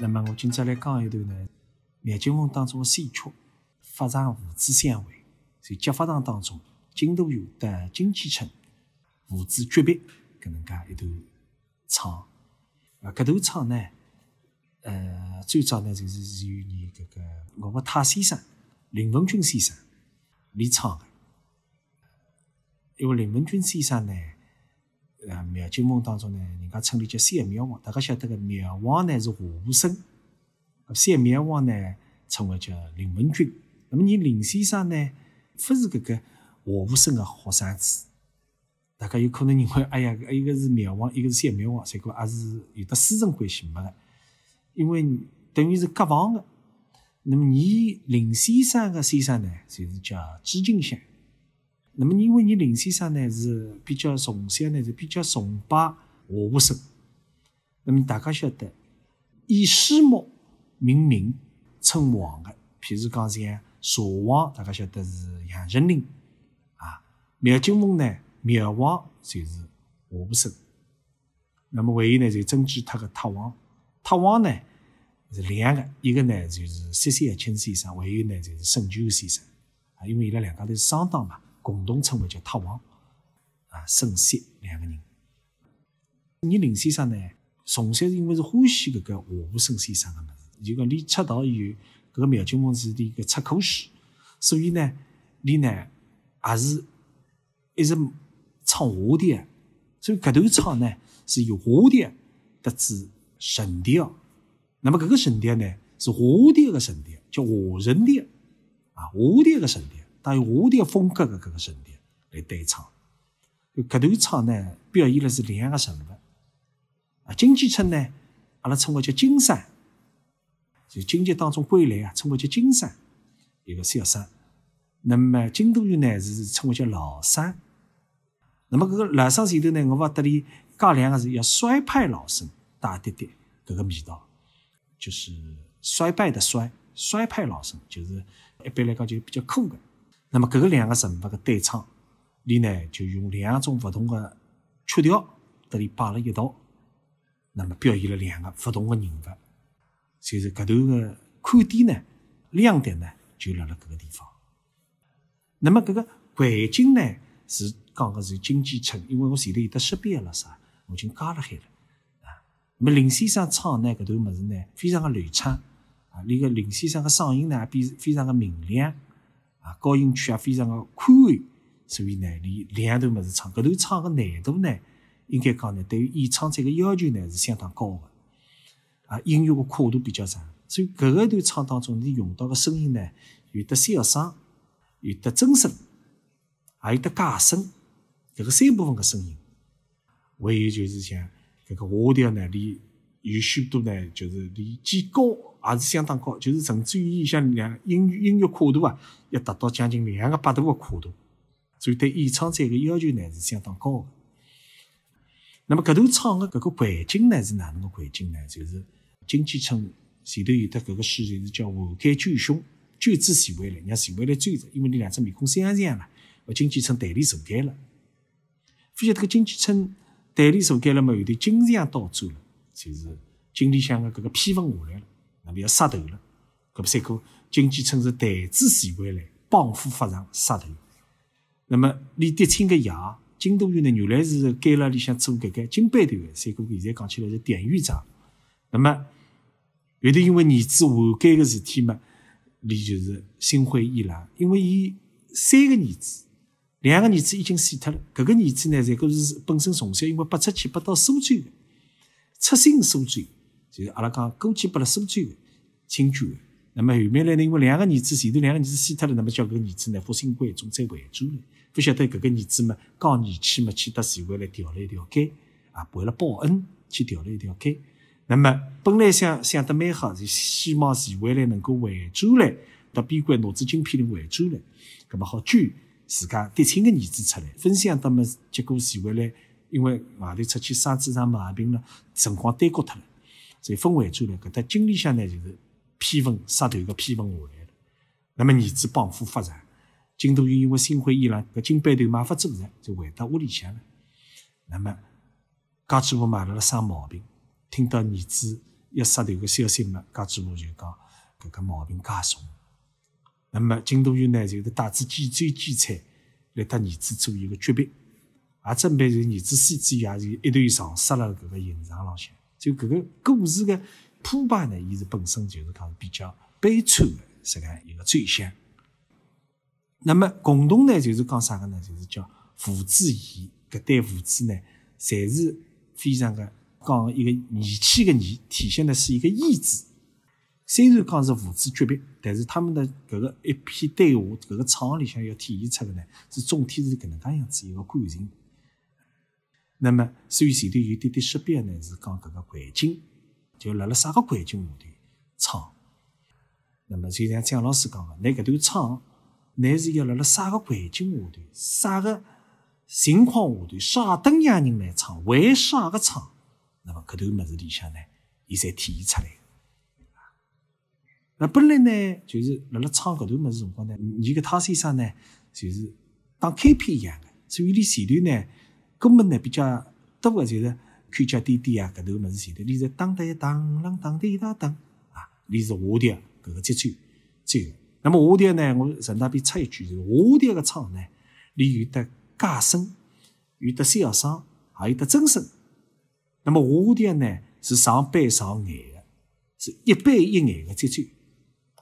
那么我今朝来讲一段呢，苗金峰当中的序曲，发场父子相会，在结发场当中，金都有得金继承父子诀别，搿能介一段唱。啊，搿段唱呢，呃，最早呢就是由你搿个我个太先生林文军先生来唱的。因为林文军先生呢，呃，苗金峰当中呢，人家称伊叫三苗王。大家晓得个苗王呢是华武生，三苗王呢称为叫林文俊。那么你林先生呢，不是搿个华武生的好生子。大家有可能认为，哎呀，一个是苗王，一个是三苗王，结果还是有的师承关系没个，因为等于是隔房的。那么你林先生的先生呢，就是叫朱金香。那么，因为你林先生呢是比较从小呢是比较崇拜华武生，那么大家晓得以师母命名称王的，譬如讲像茶王，大家晓得是杨丞琳啊，苗金峰呢苗王就是华武生，那么还有呢就曾纪特个特王，特王呢是两个，一个呢就是薛三清先生，还有呢就是沈秋先生。啊，因为伊拉两家头是商党嘛。共同称为叫太王啊，沈薛两个人。你林先生呢，从小因为是欢喜搿个华武生先生个物事，就讲你出道以后，搿个苗金峰是一个出口师，所以呢，你呢也是一直唱华的，所以搿段唱呢是由华的得知神调。那么搿个神调呢是华调个神调，叫华神调啊，华调个神调。带有华调风格的搿个神调来对唱，搿段唱呢，表现了是两个人物啊。金继承呢，阿拉称为叫金山，就经济当中归来啊，称为叫金山一个小生。那么金都玉呢，是称为叫老三。那么搿个老三前头呢，我勿得里加两个字，要衰派老生，大滴滴搿个味道，就是衰败的衰，衰派老生，就是一般来讲就比较酷的。那么，搿个两个人物的对唱，里呢就用两种勿同的曲调，得里摆了一道，那么表现了两个勿同的人物，就是搿段的看点呢，亮点呢就辣辣搿个地方。那么搿个环境呢是讲个是经济村，因为我前头有得识别了啥，我已经加了海了啊。那么林先生唱呢搿段物事呢，非常的流畅啊，那个林先生的嗓音呢也，比非常的明亮。高音区也非常的宽，所以呢，你两头么子唱，搿头唱个难度呢，应该讲呢，对于演唱者个要求呢是相当高的，啊，音乐个跨度比较长，所以搿个段唱当中你用到个声音呢，有的小声，有的真声，还有的假声，搿个三部分个声音，还有就是像搿个华调呢，你有许多呢，就是你既高。也是相当高，就是甚至于像两音音乐跨度啊，要达到将近两个八度的跨度，所以对演唱者的要求呢是相当高的。那么搿段唱的搿个环境呢是哪能个环境呢？就是经济村前头有的搿个戏就是叫“汉奸救凶，救子徐回来”，让徐回来追着，因为你两只面孔相像了，和金继承代理受奸了。发现这个经济村代理受奸了嘛，有的金像倒转了，就是金里向的搿个批文下来了。那么要杀头了，搿么三哥金继称是台子徐回来，帮扶发上杀头。那么李德清个爷金都元呢，原来是监牢里向做搿个金班头个，三哥现在讲起来是典狱长。那么后头因为儿子换监个事体嘛，李就是心灰意冷，因为伊三个儿子，两个儿子已经死脱了，搿个儿子呢，这个是本身从小因为拨出去拨到苏州的，出身苏州。就是阿拉讲过去拨了苏州的亲眷的，那么后面来呢，因为两个儿子前头两个儿子死脱了，那么叫搿儿子呢复兴贵重再回转来，不晓得搿个儿子嘛刚年轻嘛去到徐汇来调了一条街啊，为了报恩去调了一条街。那么本来想想得蛮好，就希望徐汇来能够回转来到边关拿子金片里回转来，搿么好救自家嫡亲个儿子出来。分享到么，结果徐汇来因为外头出去生子上毛病了，辰光耽搁脱了。所以分回转来，搿搭经历向呢就是批文杀头个批文下来了。那么儿子帮扶发财，金都玉因为心灰意冷，搿金班头没法做了，就回到屋里向了。那么家主妇嘛辣辣生毛病，听到儿子一杀头个消息嘛，介几步就讲搿个毛病加重。那么金大元呢，就是带子几追几彩来搭儿子做一个诀别，也准备就儿子死之前也是一头撞杀了搿个刑场浪向。就搿个故事个铺排呢，伊是本身就是讲比较悲惨的这个一个追想。那么共同呢，就是讲啥个呢？就是叫父子义。搿对父子呢，侪是非常的讲一个义气的义，体现的是一个义字。虽然讲是父子诀别，但是他们的搿个一篇对话，搿个唱里向要体现出的呢，是总体是搿能介样子一个感情。那么，所以前头有点点识别呢，是讲搿个环境，就辣辣啥个环境下头唱。那么就像蒋老师讲的，你搿段唱。乃是要辣辣啥个环境下头，啥个情况下头，啥等样人来唱，为啥个唱？那么搿段物事里向呢，伊侪体现出来。那本来呢，就是辣辣唱搿段物事辰光呢，你搿汤先生呢，就是当开篇一样的，所以你前头呢，根本呢比较多的就是看叫滴滴啊，搿头物事前头，你是当当当啷当滴当当啊，你是下调搿个节奏，最后。那么下调呢？我顺带便插一句，就是下调个唱呢，里有得假声，有得小声，还有得真声。那么下调呢，是上悲上眼的，是一悲一眼的节奏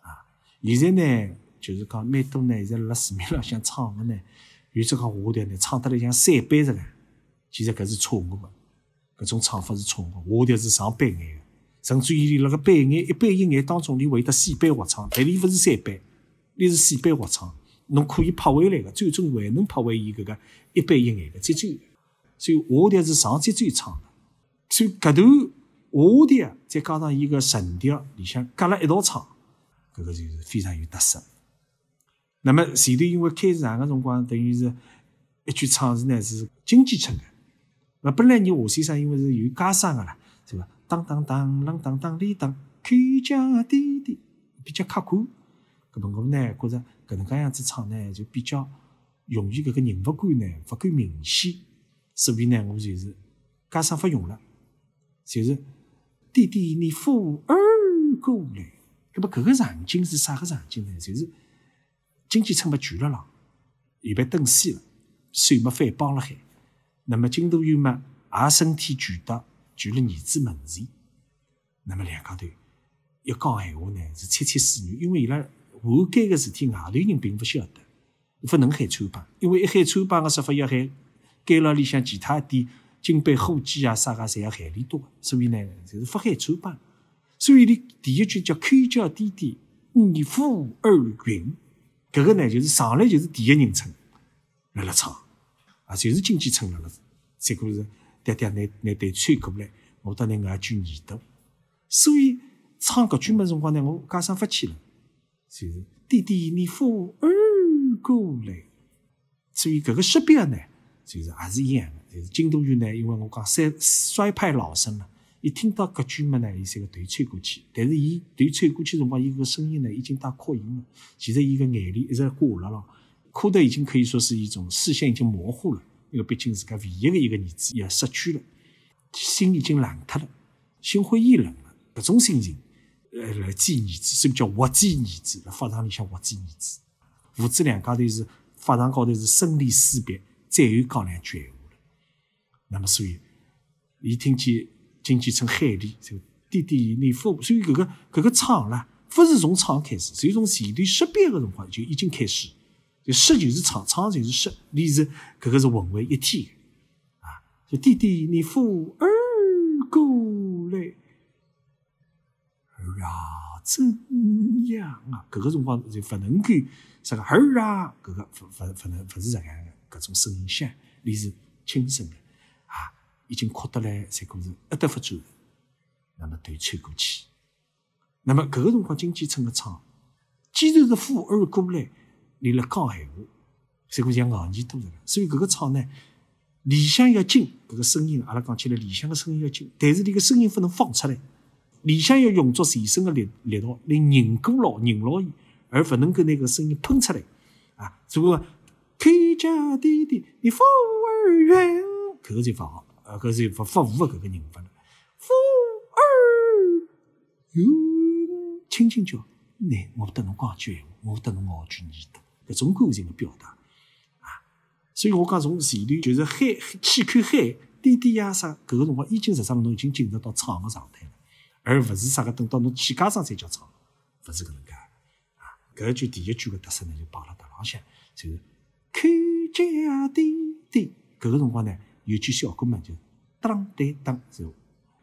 啊。现在呢，就是讲蛮多呢，现在辣市面浪向唱的呢，有这个下调呢，唱得来像三悲似的，其实搿是错误的，搿种唱法是错误。下调是上悲哀的，甚至于辣个悲哀一悲一哀当中，你会得四悲合唱，但你勿是三悲。你是四倍合唱，侬可以拍回来个，最终还能拍回伊搿个一倍一眼个节奏。所以下调是上节奏唱的，所以搿段下调再加上伊个神调里向夹了一道唱，搿个就是非常有特色。那么前头因为开始唱个辰光，等于是一句唱词呢是经济唱的。那本来你华先生因为是有家声个啦，是伐？当当当啷当当哩当，开家滴滴，比较客观。搿么我呢觉着搿能介样子唱呢，就比较容易搿个人物感呢勿够明显，所以呢我就是加上勿用了，就是弟弟你扶儿过来。搿么搿个场景是啥个场景呢？就是经济舱没聚了浪，预备登死了，水没翻帮了海。那么金大元嘛也身体俱到，聚了儿子门前。那么两家头一讲闲话呢，是窃窃私语，因为伊拉。我间个事体，外头人并勿晓得，勿能喊穿帮，因为一喊穿帮个说法要喊监牢里向其他一点金杯伙计啊啥个，侪要喊里多，所以呢，就是勿喊穿帮。所以你第一句叫“口叫弟弟，你父二云”，搿个呢就是上来就是第一人称辣辣唱，啊，就是经济称辣辣，结果是爹爹拿拿队穿过来，我到那外句耳朵，所以唱搿句么辰光呢，我加上发起了。就是弟弟，你扶儿过来。所以搿个识别呢，就是也是一样的。就是金大元呢，因为我讲衰衰派老生嘛，一听到搿句么呢，伊三个头吹过去。但是伊头吹过去辰光，伊个声音呢已经带扩音了。其实伊个眼里一直挂了，哭得已经可以说是一种视线已经模糊了。因为毕竟自家唯一的一个儿子也失去了，心已经冷脱了，心灰意冷了，搿种心情。呃，来见儿子，所以叫活追儿子。辣法场里向活追儿子，父子两家头是法场高头是生离死别，再后讲两句闲话了。那么，所以伊听见经济称海里，就弟弟你父，所以搿个搿个唱啦，勿是从唱开始，是从前头识别个辰光就已经开始。就识就是唱，唱就是识，你是搿个是混为一体啊。就弟弟你父儿过来。儿啊，怎样啊？搿个辰光就勿能够啥个儿啊，搿个勿勿勿能勿是这样个搿种声响，你是轻声的啊，已经哭得来，才可是一得勿住，那么头吹过去。那么搿个辰光经济村个唱，既然是富儿过来，你来讲闲话，才可像硬气多了。所以搿个唱呢，里向要紧，搿个声音阿拉讲起来，里向个声音要紧，但是你个声音勿能放出来。里向要用足全身的力力道来凝固牢、凝牢伊，而勿能够那个声音喷出来啊！所以，开家弟弟，你富儿远，搿个就勿好，呃，搿就勿服务搿个人物了。富儿哟，轻轻叫，难，我得侬讲句闲话，我得侬咬句耳朵，搿种感情的表达啊。所以我讲从前头就是海去看海，点点呀啥，搿个辰光已经实际上侬已经进入到唱个状态了，而勿是啥个等到侬起家上才叫唱，勿是搿能介啊。搿句第一句个特色呢，就摆辣搭浪向，就是看家点点，搿个辰光呢，有句小歌嘛，就当对当就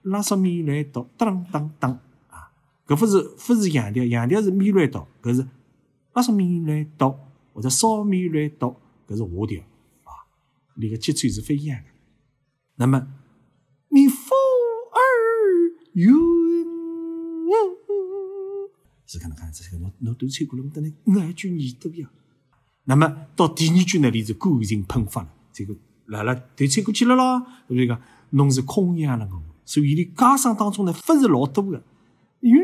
拉上咪来哆，当当当。啊搿勿是勿是洋调，洋调是米来哆，搿是拉嗦咪来哆或者嗦咪来哆，搿是下调啊，那个节奏是不一样的。那么咪发儿云，是搿能介子，侬侬都吹过了，我等你爱句耳朵呀。那么到第二句那里是感情喷发了，这个来了都吹过去了咯，对不对个？侬是空养了我，所以你家声当中呢，不是老多的。云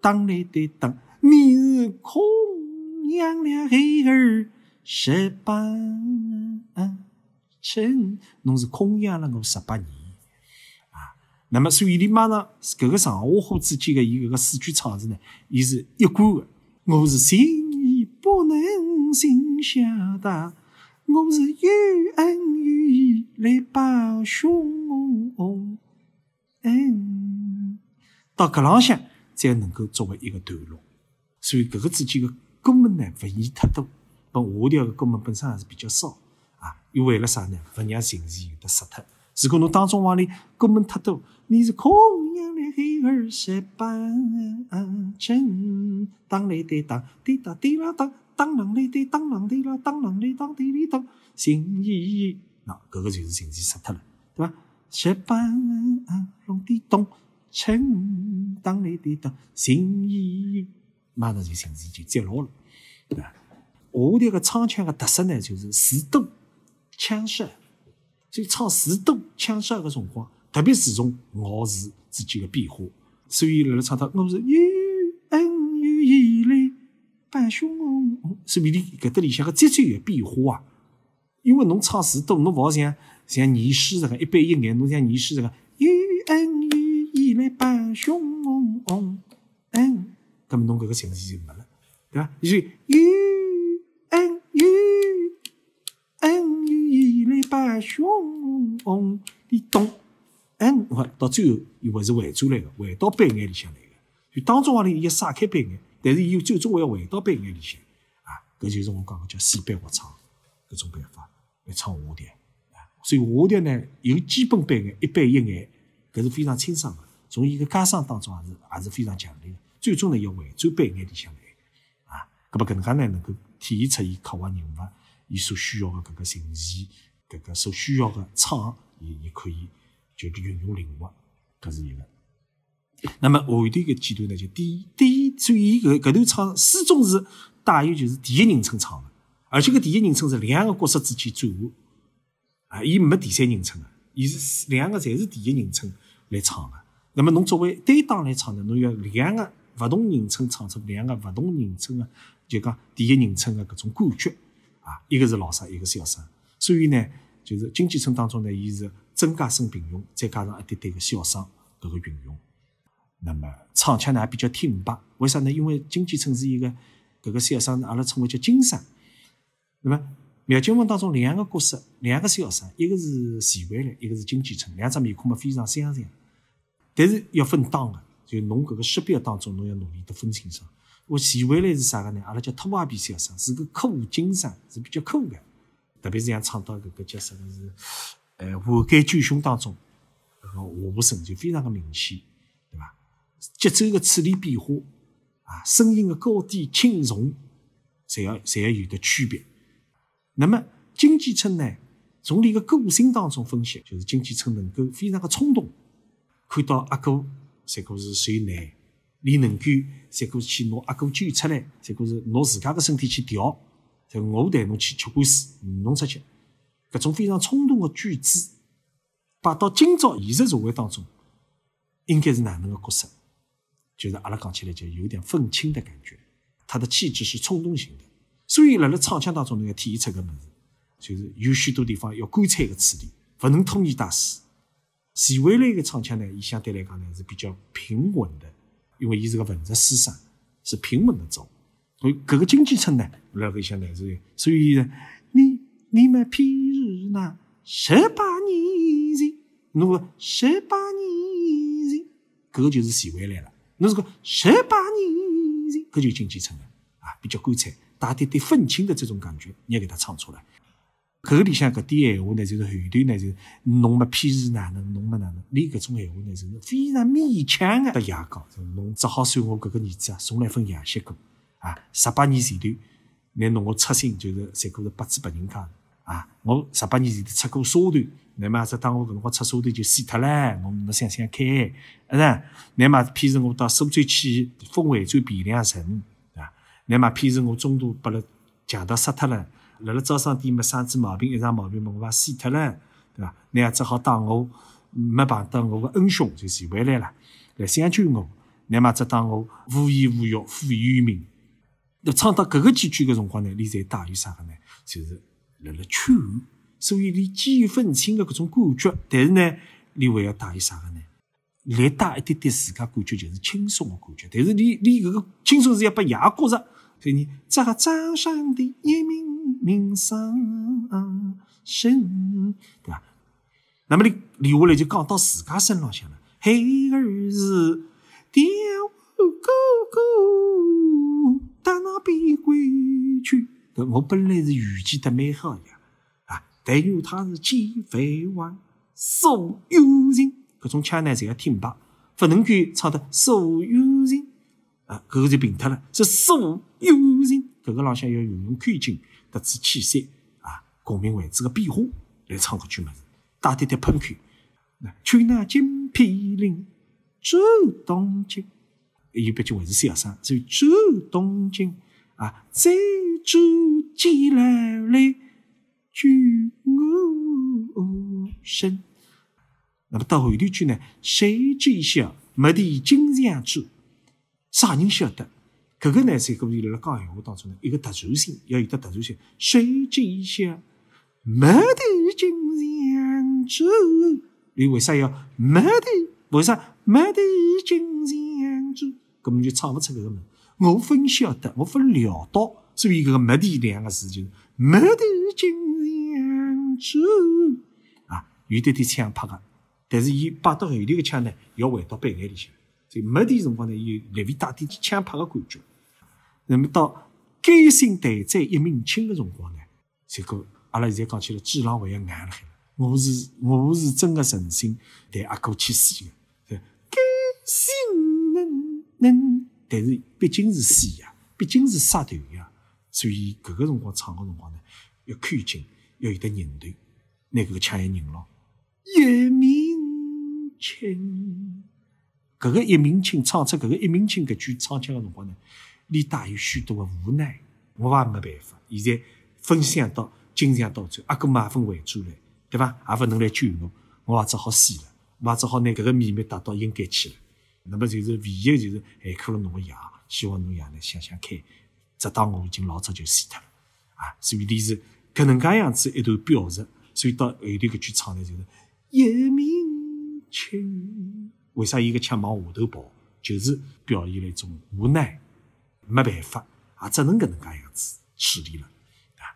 当来的当，你是空养了孩儿十八成，侬是空养了我十八年啊。那么，所以你马上搿个上下话之间的伊搿个四句唱词呢，伊是一贯的。我是心意不能心晓得，我是有恩有义来报兄嗯。到搿浪向才能够作为一个段落，所以搿个之间的歌门呢，勿宜太多。本下调的歌门本身还是比较少啊，又为了啥呢？勿让情绪有的失脱。如果侬当中往里歌门太多，你是空养了孩儿十八春，当来的当，滴答滴啦当，当啷来的当啷的啦，当啷来当滴哩当，心意那搿个就是情绪失脱了，对伐？十八隆的咚。春当来的当，心意马上就情绪就接牢了，对吧？下调个唱腔个特色呢，就是字多腔少，所以唱字多腔少个辰光，特别注重咬字之间的变化。所以辣辣唱到我是有恩有义来伴兄所以你搿搭里向个节奏有变化啊。因为侬唱字多，侬勿好像像念诗这个一板一眼，侬像念诗这个有恩。来伴兄恩，搿么侬搿个情绪就没了，对伐？就有恩有恩有义来伴兄你懂？恩，我到最后又勿是回转来个，回到板眼里向来个。就当中往里伊撒开板眼，但是伊最终还要回到板眼里向啊。搿就是我讲个叫四板合唱搿种办法来唱下调啊。所以下调呢有基本板眼一板一眼，搿是非常清爽个。从伊个家声当中也是也是非常强烈的，最终呢要回转板眼里向来，啊，搿么搿能介呢能够体现出伊刻画人物，伊所需要的搿个情绪，搿个所需要的唱，伊伊可以就是运用灵活，搿是一个。那么后头个几段呢，就第第，所以搿搿段唱始终是带有就是第一人称唱的，而且搿第一人称是两个角色之间转换，啊，伊没第三人称的，伊是两个侪是第一人称来唱的。那么侬作为对当来唱呢，侬要两个勿同人称唱出两个勿同人称的，就讲第一人称的搿种感觉啊，一个是老生，一个是小生，所以呢，就是经济村当中呢，伊是增加声平用，再加上一点点个小声搿个运用。那么唱腔呢也比较挺拔，为啥呢？因为经济村是一个搿个小生，阿拉称为叫金声。那么《妙金文》当中两个角色，两个小生，一个是徐渭来，一个是金济村，两只面孔嘛非常相像。但是要分档个，就侬搿个识别当中，侬要努力得分清爽。我前回来是啥个呢？阿拉叫托瓦比小声，是个苦精声，是比较苦个。特别是像唱到搿个叫啥个是，呃，华盖九兄当中，搿个和声就非常的明显，对伐？节奏的处理变化，啊，声音的高低轻重，侪要侪要有的区别。那么金济春呢，从你个个性当中分析，就是金济春能够非常的冲动。看到阿哥，才可是？受难，你能够才可去拿阿哥救出来，才可是？拿自家的身体去调，在我带侬去吃官司，侬出去，搿种非常冲动的举止，摆到今朝现实社会当中，应该是？哪能个角色？就是阿拉讲起来就有点愤青的感觉，他的气质是冲动型的，所以辣辣唱腔当中，侬要体现出个物事，就是？有许多地方要干脆的处理，勿能拖泥带水。徐渭来的唱腔呢，伊相对来讲呢是比较平稳的，因为伊是个文职书生，是平稳的走。所以搿个经济层呢，辣搿向来是，所以呢你你们譬如那十八年前，侬个十八年前，搿个就是徐汇来了。侬是个十八年前，搿就经济层了啊，比较干脆，带点点愤青的这种感觉，你要给他唱出来。搿个里向搿点闲话呢，就是后头呢，就是侬没譬如哪能，侬没哪能，连搿种闲话呢，就是非常勉强的牙膏，侬只好算我搿个儿子啊，送了一份养息过啊，十八年前头，拿侬我出 sinh 就是才过是八字八人家啊，我十八年前头出过沙团，乃末只当我搿辰光出沙团就死脱了，侬侬想想看，是呾？乃末譬如我到苏州去封惠州汴梁城啊，乃末譬如我中途拨了强盗杀脱了。辣辣招商店没生子毛病，一场毛病，我把死脱了，对伐？那也只好当我没碰到我个恩兄，就传回来了，来相救我。那么只当我无依无靠，负于民。那唱到搿个几句个辰光呢，你在带有啥个呢？就是辣辣劝，所以你既有愤青个搿种感觉，但是呢，你还要带有啥个呢？来带一点点自家感觉，就是轻松个感觉。但是你你搿个轻松是要拨爷觉着，所以你这个掌上的一名。名声深，对吧？那么你留下来就讲到自家身浪向了。孩儿是爹哥哥，到那边归去。我本来是预计的蛮好呀，啊！但愿他是几飞王，所有人，搿种腔呢，侪要听白，不能够唱的所有人啊，搿个就平脱了。是所有人，搿个浪向要运用口径。得知气息啊，共鸣位置个变化来唱搿句物事，带点点喷口。去那金皮岭走东京，有毕竟还是小声，所以走东京啊，再走几来来举我身。那么到后头句呢？谁知晓没地金像珠？啥人晓得？搿个呢，在搿里辣辣讲闲话当中呢，一个特殊性要有得特殊性。谁知晓没得金像珠？你为啥要没得？为啥没得金像珠？搿么就唱勿出搿个门。我分晓得，我分料到，所以搿个没得两个字就是没得金像珠啊，有点点腔拍个，但是伊摆到后头个腔呢，要回到背眼里去。所以没得辰光呢，有略微带点腔拍个感觉。那么到该心待在一命轻的辰光呢，这个阿拉现在讲起来，智囊还要硬了海。我是我是真的诚心带阿哥去死的，该心能能，但是毕竟是死呀，毕竟是杀头呀，所以搿个辰光唱的辰光呢，要看紧，要有得韧头，拿搿个腔要拧牢。一命轻，搿个一命轻唱出搿个一命轻搿句唱腔个辰光呢？里带有许多的无奈，我也没办法。现在分享到经常到最，阿哥买份回主来，对伐？也勿能来救我，我也只好死了，我也只好拿搿个秘密带到应该去了。那么就是唯一就是还苦了侬个爷，希望侬爷呢想想看，只当我已经老早就死脱了啊！所以你是搿能介样子一段表述，所以到后头搿句唱呢就是一鸣轻，为啥伊个腔往下头跑？就是表现了一种无奈。没办法，也只能搿能介样子处理了啊。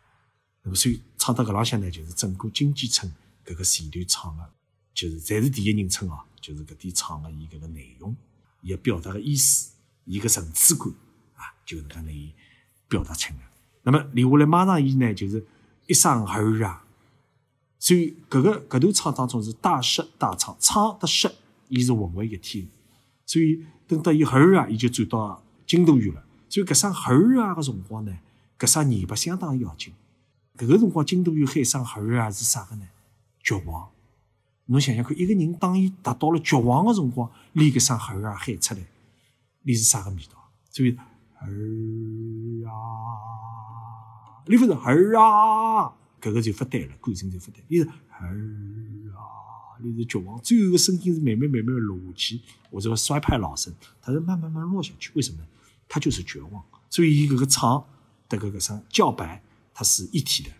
那么所以唱到搿浪向呢，就是整个经济村搿个前段唱的，就是侪是第一人称哦，就是搿点唱的伊搿个内容，伊个表达个意思，伊个层次感啊，就能介能伊表达出来。那么留下来马上伊呢，就是一声儿啊。所以搿个搿段唱当中是大失大唱，唱得失伊是混为一体。所以等到伊儿啊，伊就转到金都院了。所以搿声儿啊个辰光呢，搿声言白相当要紧。搿个辰光，金都有喊声儿啊是啥个呢？绝望。侬想想看，一个人当伊达到了绝望个辰光，连搿声儿啊喊出来，你是啥个味道？所以儿啊，你不是儿啊，搿个就不对了，感情就不对。你是儿就，是绝望。最后个声音是慢慢慢慢落下去，或者衰派老声，它是慢慢慢落下去。为什么？他就是绝望，所以伊搿个唱的搿个声叫白，它是一体的，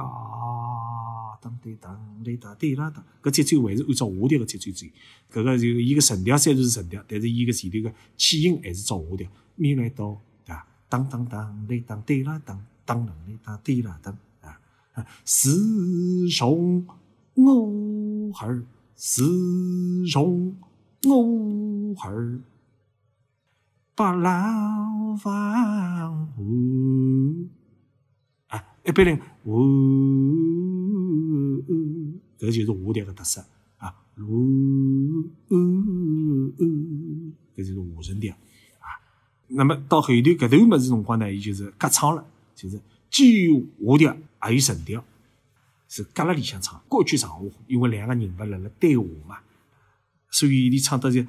啊，当对当对当对啦当，搿节奏还是按照下调个节奏走。搿个就伊个神调虽然是神调，但是伊个前头个起音还是照下调，咪来哆，对伐？当当当对当对啦当，当啷对当对啦当啊！师兄我儿，师兄我儿，把老房屋。一般人，呜，搿就是下调个特色啊，呜，呜，搿就是下声调啊。那么到后头搿段么子辰光呢，伊就是隔唱了，就是既有下调，也有沉调，是隔辣里向唱，歌剧上下，因为两个人物辣辣对话嘛，所以伊唱到就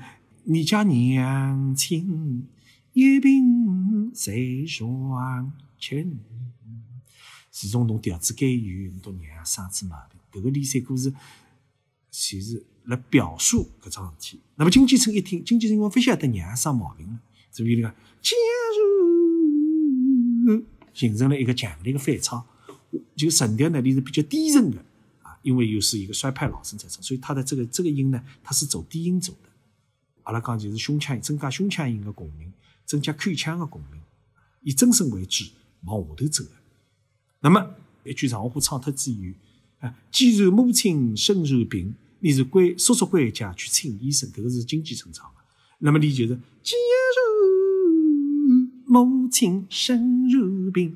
你家娘亲一病在霜前。自从侬调子改远，侬娘生出毛病。搿个离散故事，其实辣表述搿桩事体。那么金继春一听，金继春因为勿晓得娘生毛病了，所以讲，假如形成了一个强烈的反差，就声调呢，你是比较低沉的啊，因为又是一个衰派老生在唱，所以他的这个这个音呢，它是走低音走的。阿拉讲就是胸腔增加胸腔音的共鸣，增加口腔的共鸣，以增声为主往下头走的。那么一句长话唱脱之后，啊，既然母亲身受病，你是归叔叔回家去请医生，这个是经济成长。那么你就是，既然母亲身受病，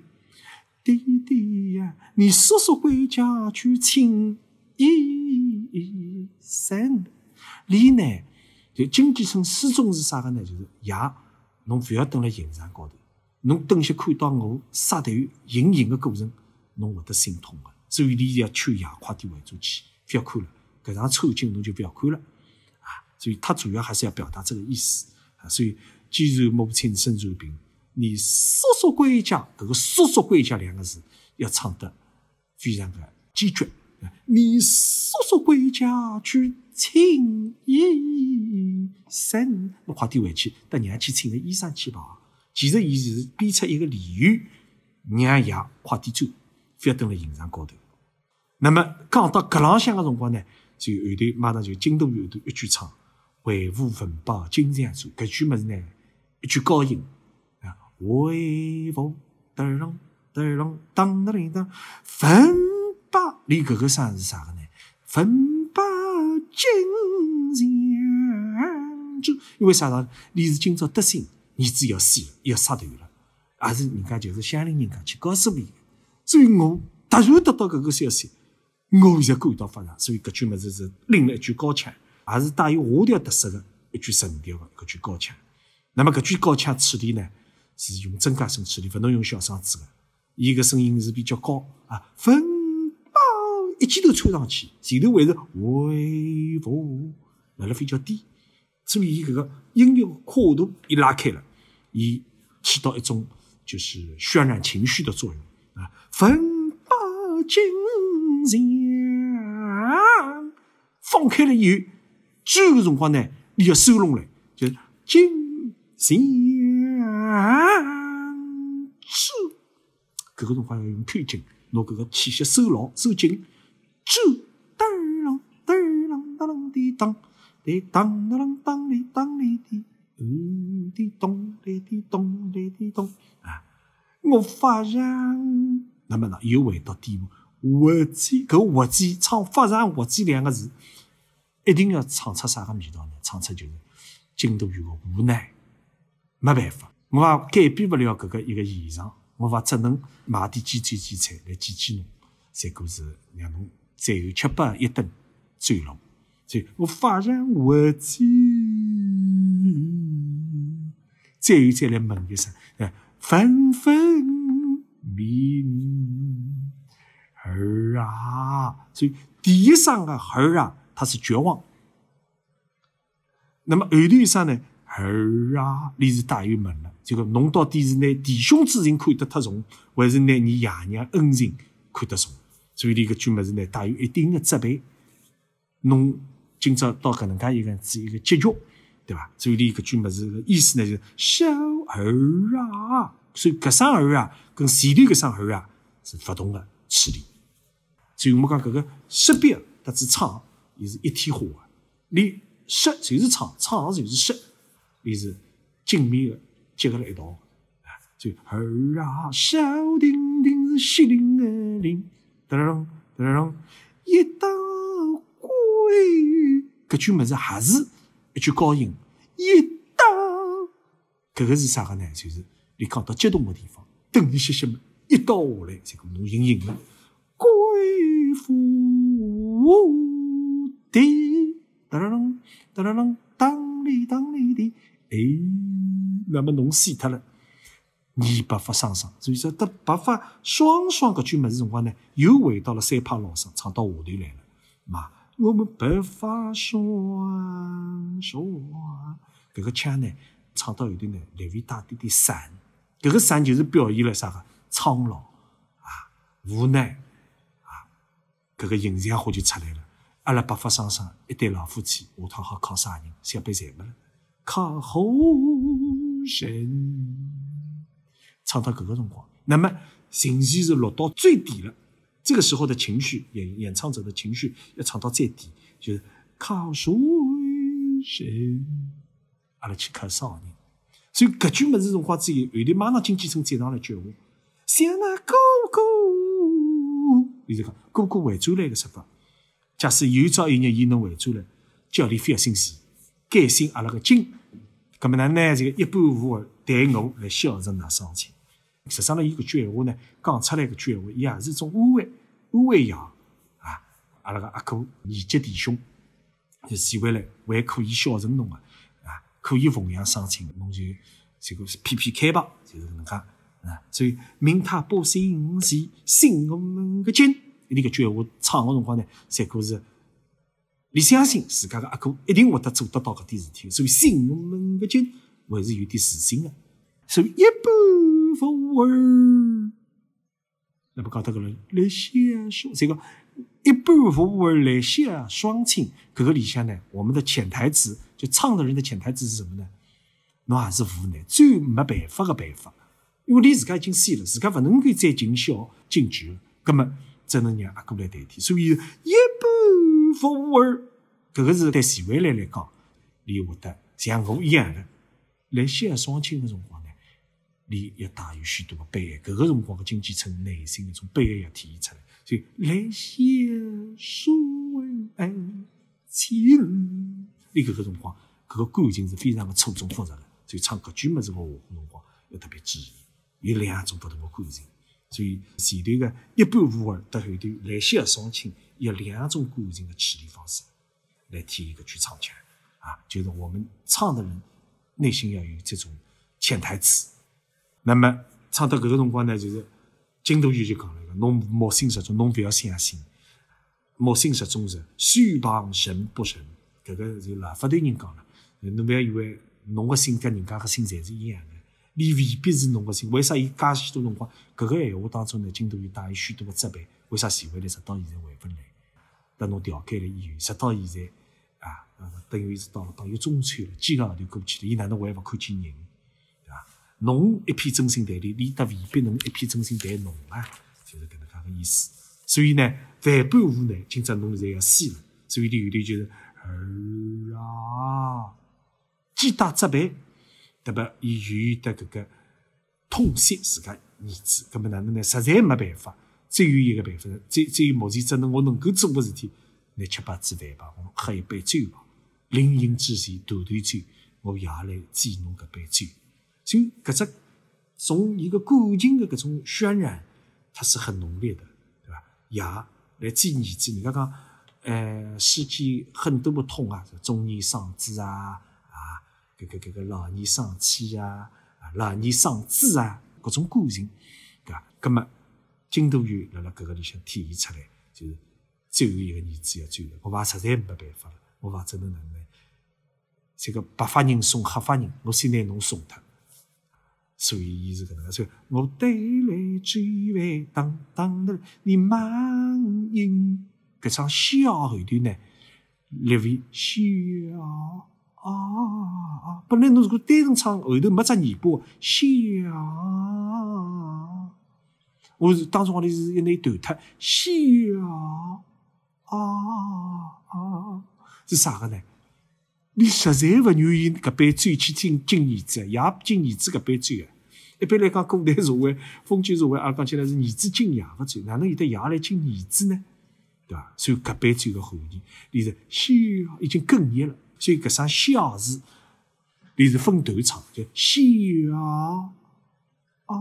弟弟呀，你叔叔回家去请医生。你呢，就经济层始终是啥个呢？就是爷，侬不要等辣刑场高头。侬等歇看到我杀头行刑的过程，侬会得心痛的。所以你要劝爷快点回住去，不要看了。搿场抽筋侬就不要看了啊！所以他主要还是要表达这个意思啊。所以既然母亲身受病，你叔叔归家，搿个叔叔归家两个字要唱得非常的坚决。你叔叔归家去请医生，侬快点回去，带娘去请个医生去吧。其实，伊是编出一个理由，让爷快点走，勿要蹲辣刑场高头。那么讲到搿浪向个辰光呢，就后头马上就京都后头一句唱：“为父分包金常做。”搿句物事呢，一句高音啊，为父噔啷噔当当铃当，分包你搿个声是啥个呢？分包金常做，因为啥呢？你是今朝得胜。儿子要死了，要杀头了，也是人家就是乡里人家去告诉你的，所以我突然得到搿个消息，我现在感到发热，所以搿句么子是拎了一句高腔，也是带有下调特色的一句神调的搿句高腔。那么搿句高腔处理呢，是用增加声处理，勿能用小嗓子的，伊个声音是比较高啊，分包一记头穿上去，前头还是微风，辣辣比较低，所以伊搿个音乐跨度一拉开了。伊起到一种就是渲染情绪的作用啊，分把金钱放开了以后，最后辰光呢，你要收拢来，就是金钱收，搿个辰光要用口径，拿搿个气息收牢收紧，收噔啷噔啷噔啷滴当，滴当当啷当哩当哩滴。滴咚，滴滴咚，滴滴咚啊！我发现，那么呢，又回到底部，滑稽，搿滑稽唱发上滑稽两个字，一定要唱出啥个味道呢？唱出就是京都有个无奈，没办法，我也改变不了搿个一个现状，我也只能买点鸡腿鸡菜来见见侬，才可是让侬最后吃饱一顿醉了。就我发现滑稽。最后再来问一声，呃，分分明儿啊，所以第一声的儿啊，它是绝望。那么后头一声呢，儿啊，你是带有问了，这个侬到底是拿弟兄之情看得太重，还是拿你爷娘恩情看得重？所以你个句么子呢，带有一定的责备。侬今朝到搿能介一个是一个结局。对吧？所以你搿句么子意思呢，就是小儿啊。所以搿声儿啊，跟前头搿声儿啊是勿同的处理。所以我们讲搿个识别特子唱，也是一体化的，你识就是唱，唱就是识，伊是紧密的结合了一道。啊，就儿啊，小丁丁是西林的林，噔噔噔噔，一道归。搿句物事还是一句高音，一道。搿个是啥个呢？就是你讲到激动的地方，等一歇歇嘛，一刀下来，这个侬隐隐了。归府地，哒啦啷，哒啦啷，当里当里的，哎，那么侬死脱了，你白发双双。所以说，得白发双双搿句么子辰光呢，又回到了三拍老生唱到下头来了。嘛，我们白发双双，搿个腔呢，唱到后头呢，略微带点点散。搿个散就是表现了啥个苍老啊，无奈啊。搿个形象化就出来了。阿拉白发双双一对老夫妻，下趟好靠啥人？小辈侪没了，靠后人。唱到搿个辰光，那么情绪是落到最底了。这个时候的情绪，演演唱者的情绪要唱到最底，就是靠谁人？阿拉去靠啥人？所以搿句物事辰光之后，后头马上经济层再上来句话，像那哥哥。伊就讲哥哥回转来个说法，假使有朝一日伊能回转来，叫你非要心死，改姓阿拉个金，咁么呢？拿这个一般无二待我来孝顺㑚双亲。实际上呢，伊搿句闲话呢，讲出来搿句闲话，伊也是一种安慰，安慰样啊。阿拉个阿哥年纪弟兄，就死回来还可以孝顺侬个啊，可以奉养双亲，侬就这个是偏偏开吧，就是搿能介。啊，所以明他不信是信我们个经，你搿句闲话唱个辰光呢，才可是你相信自家个阿哥一定会得做得到搿点事体，所以信我们个经还是有点自信的。所以一般富儿，那不讲得个了，来写双这个一般富儿来写双亲，搿个里向呢，我们的潜台词就唱的人的潜台词是什么呢？侬也是无奈，最没办法个办法。因为你自家已经死了，自家勿能够再尽孝尽职，葛么只能让阿哥来代替。所以一般富儿，搿个是对徐未来来讲，你会得像我一样的来谢双亲的辰光呢，你要带有许多的悲哀。搿个辰光的经济层内心一种悲哀要体现出来。所以来谢双爱亲，你搿个辰光，搿个感情是非常的错综复杂的。所以唱搿句么子个话辰光要特别注意。有两种不同的感情，所以前头个一般无二，到后头来些双亲，有两种感情的处理方式来体现个句唱腔啊，就是我们唱的人内心要有这种潜台词。那么唱到搿个辰光呢，就是金都玉就讲了一个，侬莫信十种，侬勿要相信，莫信十种是虚旁神不神，搿个就老法头人讲了，侬勿要以为侬个心跟人家个心侪是一样的。你未必是侬个心，为啥伊介许多辰光？搿个闲话当中呢，金都有带有许多个责备。为啥徐回来直到现在回勿来？等侬调开了以后，直到现在啊，等于是到了到有中秋了，几个号头过去了，伊哪能还勿看见人？对伐？侬一片真心待你，你得未必侬一片真心待侬啊，就是搿能介个意思。所以呢，万般无奈，今朝侬侪要死了。所以里有点就是儿啊，既大责备。对吧？伊愿意得搿个痛惜自家儿子，搿么哪能呢？实在没办法，只有一个办法，只只有目前只能我能够做个事体，拿吃把子饭吧，我喝一杯酒吧。临行之前断断酒，我也来祭侬搿杯酒。就搿只从一个感情的搿种渲染，它是很浓烈的，对吧？也来祭儿子，人家讲，呃，世间很多的痛啊，中年丧子啊。搿个搿个老年丧妻啊，老年丧子啊，各种感情，对伐？葛末金都玉辣辣搿个里向体现出来，就是最后一个儿子要走了，我爸实在没办法了，我爸只能哪能呢？这个白发人送黑发人，我先拿侬送脱。所以伊是搿能介说，我带来几位当当的你满盈，搿场笑后头呢，略微笑。啊！本来侬如果单纯唱后头没只尾巴，笑我是当中里是一内断脱，小啊啊，是啥个呢？你实在勿愿意搿杯酒去敬敬儿子，也敬儿子搿杯酒个。一般来讲，古代社会、封建社会，阿拉讲起来是儿子敬爷个酒，哪能有得爷来敬儿子呢？对伐？所以搿杯酒个含义，你是小已经哽咽了，所以搿声小字，你是分段唱，叫小啊啊，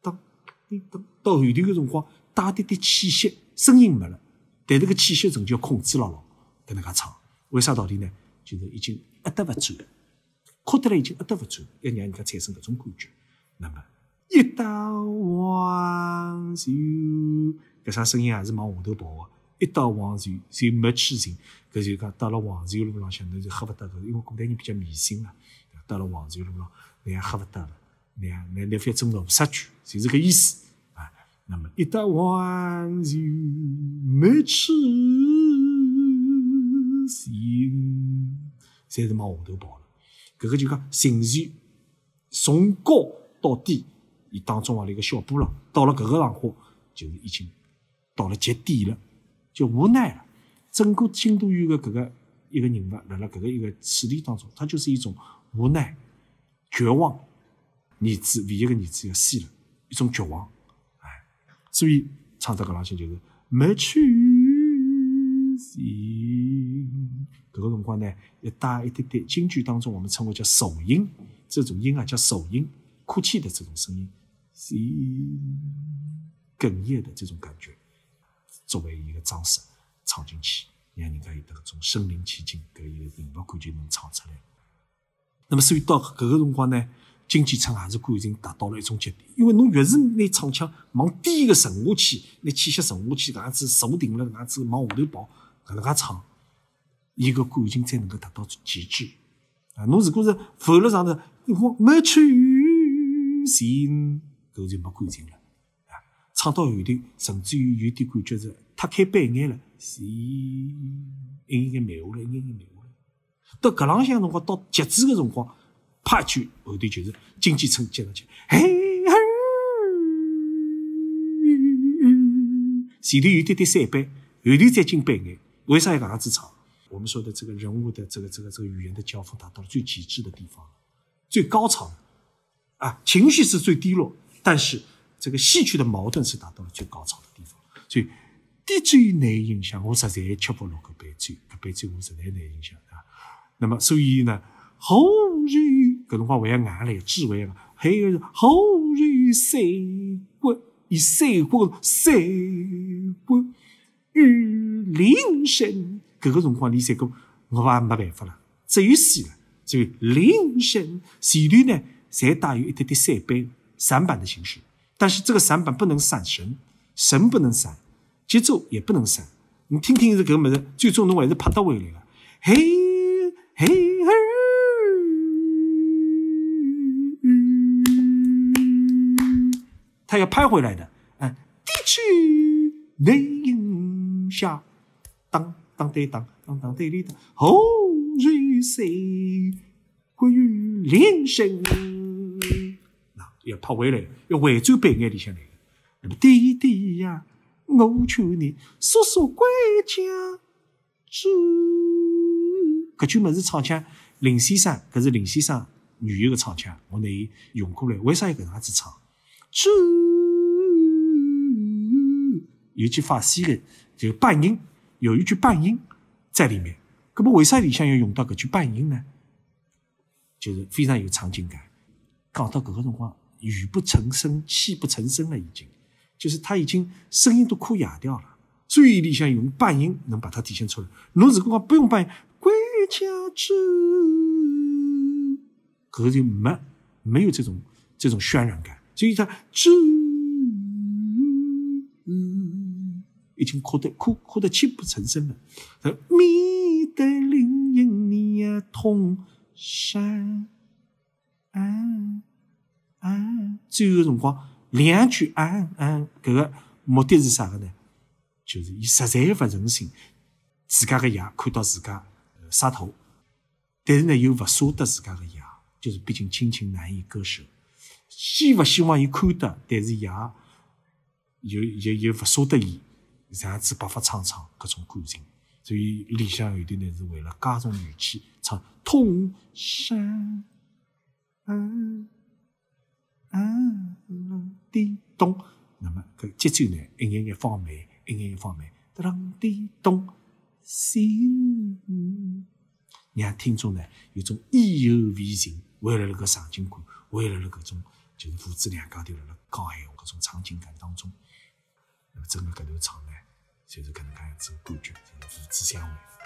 当当到后头个辰光，带点点气息，声音没了，但是个气息仍旧控制牢牢，搿能介唱。为啥道理呢？就是已经压得勿住了，哭得来已经压得勿住，要让人家产生搿种感觉。那么一到黄泉，搿啥声音也是往下头跑的。一到黄泉就没去成，搿就讲到了黄泉路浪向，侬就喝勿得个，因为古代人比较迷信了。到了黄泉路浪，你也喝勿得了，你你你反正路杀去，就是搿意思啊。那么一到黄泉没去。心，侪是往下头跑了。搿个就讲情绪从高到低，伊当中啊一个小波浪，到了搿个浪花，就是已经到了极点了，就无奈了。整个金都院的搿个一个人物，辣辣搿个一个处理当中，他就是一种无奈、绝望。儿子唯一个儿子要死了，一种绝望。哎，所以唱到个浪向就是没去心。搿个辰光呢，要带一点点京剧当中我们称为叫手音，这种音啊叫手音，哭泣的这种声音，哽咽的这种感觉，作为一个装饰唱进去，让人家有得搿种身临其境，搿一个人物感觉能唱出来。那么所以到搿个辰光呢，京剧唱也是感情达到了一种极点，因为侬越是拿唱腔往低个沉下去，拿气息沉下去，搿样子坐定了，搿样子往下头跑，搿能介唱。一个感情才能够达到极致啊！侬如果是浮了上头，我没去心，搿就没感情了啊！唱到后头，甚至于有点感觉是太开白眼了，是应该慢下来，应该慢下来。到搿浪向辰光，到极致个辰光，啪一句后头就是经济层接上去，嘿嘿，前头有点点散板，后头再进白眼，为啥要搿样子唱？我们说的这个人物的这个这个这个语言的交锋达到了最极致的地方，最高潮啊，情绪是最低落，但是这个戏曲的矛盾是达到了最高潮的地方。所以低酒难影响，我实在吃不落搿杯酒，搿杯酒我实在难影响啊。那么所以呢，后日搿辰光还要眼泪智慧啊，还有后日三国以三国三国与铃声。搿个辰光，你三哥，我也没办法了，只有死了。所以铃声前头呢，侪带有一点点散板、散板的形式。但是这个散板不能散神，神不能散，节奏也不能散。你听听是搿个物事，最终侬还是拍得回来个。嘿，嘿嘿，他要拍回来的。嗯，低曲内音下，当。当对当当当对里当，后日谁归于连声？那要拍回来，要回转背眼里向来。那么弟弟呀，我求你速速归家住。搿句么子唱腔，林先生，搿是林先生原有的唱腔，我拿伊用过来。为啥要搿样子唱？住有句法西的，就半音。有一句半音在里面，那么为啥里向要用到搿句半音呢？就是非常有场景感。讲到搿个辰光，语不成声，气不成声了，已经，就是他已经声音都哭哑掉了。注意力像用半音能把它体现出来。侬如果讲不用半音，归家之，搿就没没有这种这种渲染感。所以他之。已经哭得哭哭得泣不成声了。觅得林荫你呀通山啊啊，最后辰光两句嗯嗯，搿个目的是啥个呢？就是伊实在勿忍心自家个爷看到自家杀头，但是呢又勿舍得自家个爷，就是毕竟亲情难以割舍。既勿希望伊看得，但是爷又又又勿舍得伊这样子白发苍苍搿种感情。所以里向有段呢是为了加重语气唱通山嗯嗯滴咚，那么个节奏呢一眼眼放慢，一眼眼放慢，当滴咚心，让听众呢有种意犹未尽，为了那个场景感，为了那搿种就是父子两家头辣辣讲闲话搿种场景感当中，那么整个搿段唱呢。就是搿能介样子感觉，就是父子相会。